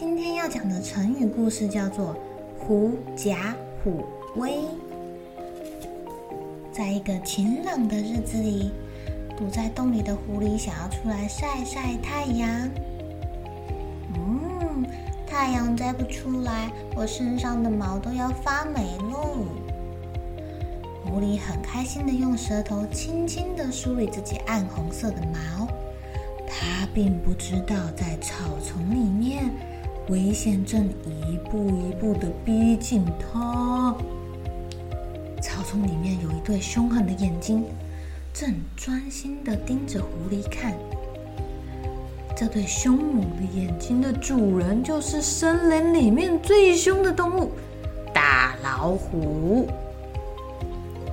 今天要讲的成语故事叫做“狐假虎威”。在一个晴朗的日子里，躲在洞里的狐狸想要出来晒晒太阳。嗯，太阳再不出来，我身上的毛都要发霉喽。狐狸很开心的用舌头轻轻地梳理自己暗红色的毛，它并不知道在草丛里面，危险正一步一步的逼近它。草丛里面有一对凶狠的眼睛，正专心的盯着狐狸看。这对凶猛的眼睛的主人就是森林里面最凶的动物——大老虎。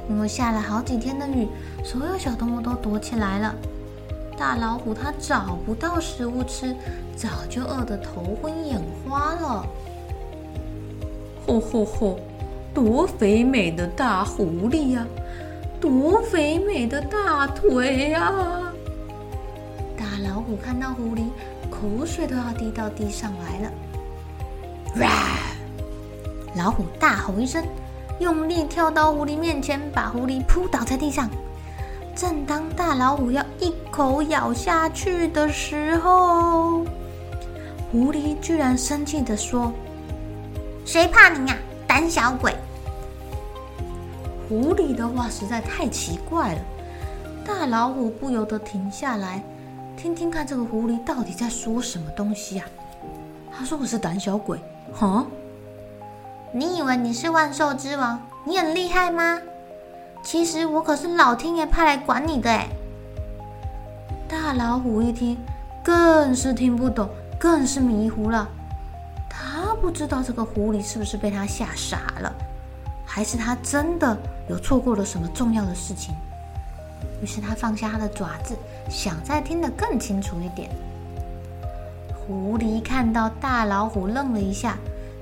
因为下了好几天的雨，所有小动物都躲起来了。大老虎它找不到食物吃，早就饿得头昏眼花了。吼吼吼！多肥美的大狐狸呀，多肥美的大腿呀！大老虎看到狐狸，口水都要滴到地上来了。哇！老虎大吼一声。用力跳到狐狸面前，把狐狸扑倒在地上。正当大老虎要一口咬下去的时候，狐狸居然生气的说：“谁怕你呀，胆小鬼！”狐狸的话实在太奇怪了，大老虎不由得停下来，听听看这个狐狸到底在说什么东西啊？他说我是胆小鬼，哈？你以为你是万兽之王，你很厉害吗？其实我可是老天爷派来管你的哎！大老虎一听，更是听不懂，更是迷糊了。他不知道这个狐狸是不是被他吓傻了，还是他真的有错过了什么重要的事情。于是他放下他的爪子，想再听得更清楚一点。狐狸看到大老虎愣了一下。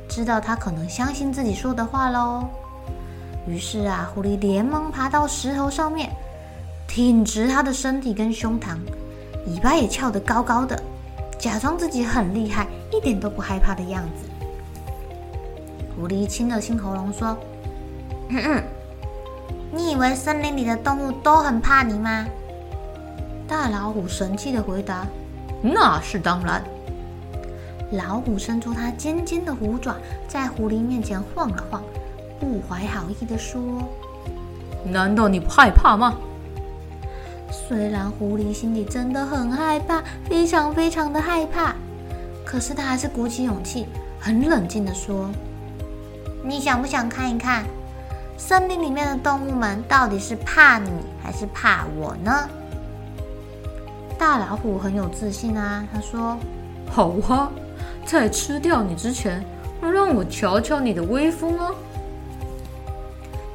知道他可能相信自己说的话喽，于是啊，狐狸连忙爬到石头上面，挺直他的身体跟胸膛，尾巴也翘得高高的，假装自己很厉害，一点都不害怕的样子。狐狸清了清喉咙说：“嗯嗯，你以为森林里的动物都很怕你吗？”大老虎神气的回答：“那是当然。”老虎伸出它尖尖的虎爪，在狐狸面前晃了晃，不怀好意地说：“难道你不害怕吗？”虽然狐狸心里真的很害怕，非常非常的害怕，可是他还是鼓起勇气，很冷静的说：“你想不想看一看，森林里面的动物们到底是怕你还是怕我呢？”大老虎很有自信啊，他说：“好啊。”在吃掉你之前，让我瞧瞧你的威风哦。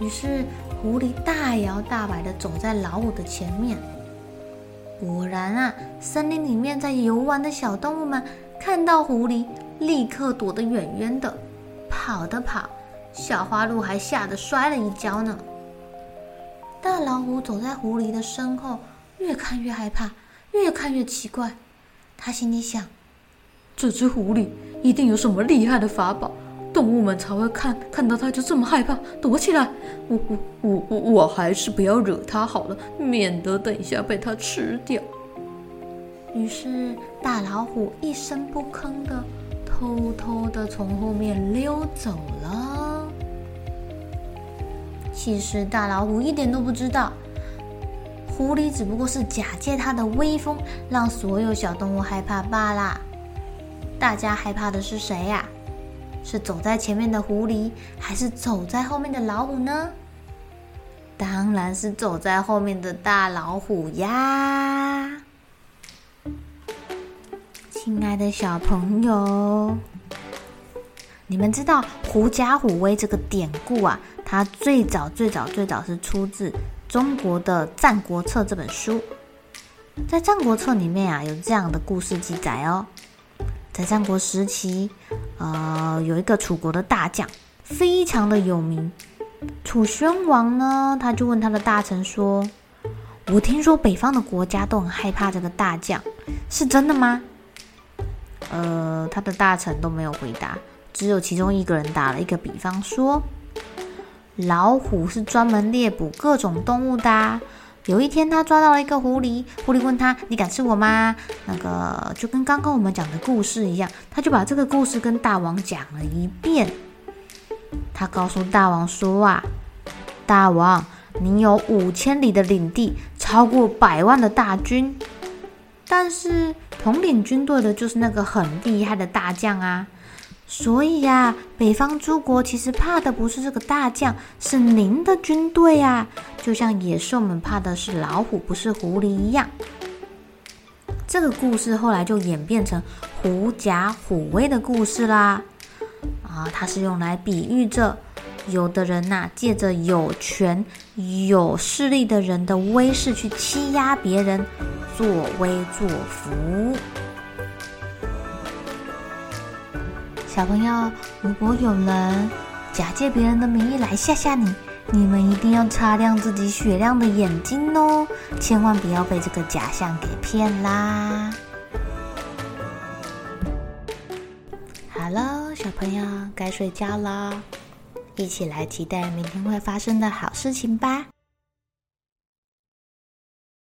于是，狐狸大摇大摆的走在老虎的前面。果然啊，森林里面在游玩的小动物们看到狐狸，立刻躲得远远的，跑的跑，小花鹿还吓得摔了一跤呢。大老虎走在狐狸的身后，越看越害怕，越看越奇怪。他心里想。这只狐狸一定有什么厉害的法宝，动物们才会看看到它就这么害怕，躲起来。我我我我我还是不要惹它好了，免得等一下被它吃掉。于是大老虎一声不吭的偷偷的从后面溜走了。其实大老虎一点都不知道，狐狸只不过是假借它的威风，让所有小动物害怕罢了。大家害怕的是谁呀？是走在前面的狐狸，还是走在后面的老虎呢？当然是走在后面的大老虎呀！亲爱的小朋友，你们知道“狐假虎威”这个典故啊？它最早、最早、最早是出自中国的《战国策》这本书。在《战国策》里面啊，有这样的故事记载哦。在战国时期，呃，有一个楚国的大将，非常的有名。楚宣王呢，他就问他的大臣说：“我听说北方的国家都很害怕这个大将，是真的吗？”呃，他的大臣都没有回答，只有其中一个人打了一个比方说：“老虎是专门猎捕各种动物的。有一天，他抓到了一个狐狸，狐狸问他：‘你敢吃我吗？’那个就跟刚刚我们讲的故事一样，他就把这个故事跟大王讲了一遍。”他告诉大王说：“啊，大王，你有五千里的领地，超过百万的大军，但是统领军队的就是那个很厉害的大将啊。所以呀，北方诸国其实怕的不是这个大将，是您的军队啊。就像野兽们怕的是老虎，不是狐狸一样。这个故事后来就演变成狐假虎威的故事啦。”啊，它是用来比喻着，有的人呐、借着有权有势力的人的威势去欺压别人，作威作福。小朋友，如果有人假借别人的名义来吓吓你，你们一定要擦亮自己雪亮的眼睛哦，千万不要被这个假象给骗啦。好了，小朋友该睡觉了，一起来期待明天会发生的好事情吧。